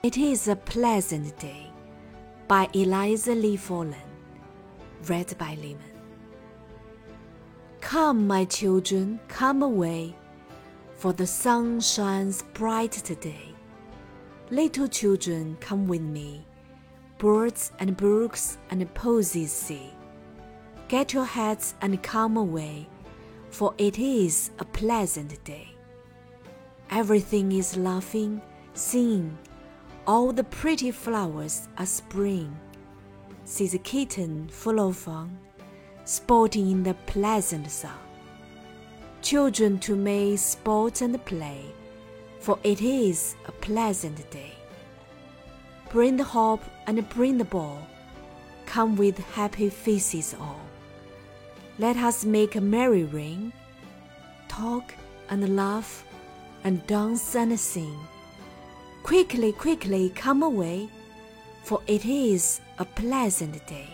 It is a pleasant day by Eliza Lee Follen. Read by Lehman. Come, my children, come away, for the sun shines bright today. Little children, come with me, birds and brooks and posies see. Get your hats and come away, for it is a pleasant day. Everything is laughing, singing, all the pretty flowers are spring. See the kitten full of fun, sporting in the pleasant sun. Children too may sport and play, for it is a pleasant day. Bring the hop and bring the ball, come with happy faces all. Let us make a merry ring, talk and laugh, and dance and sing. Quickly, quickly come away, for it is a pleasant day.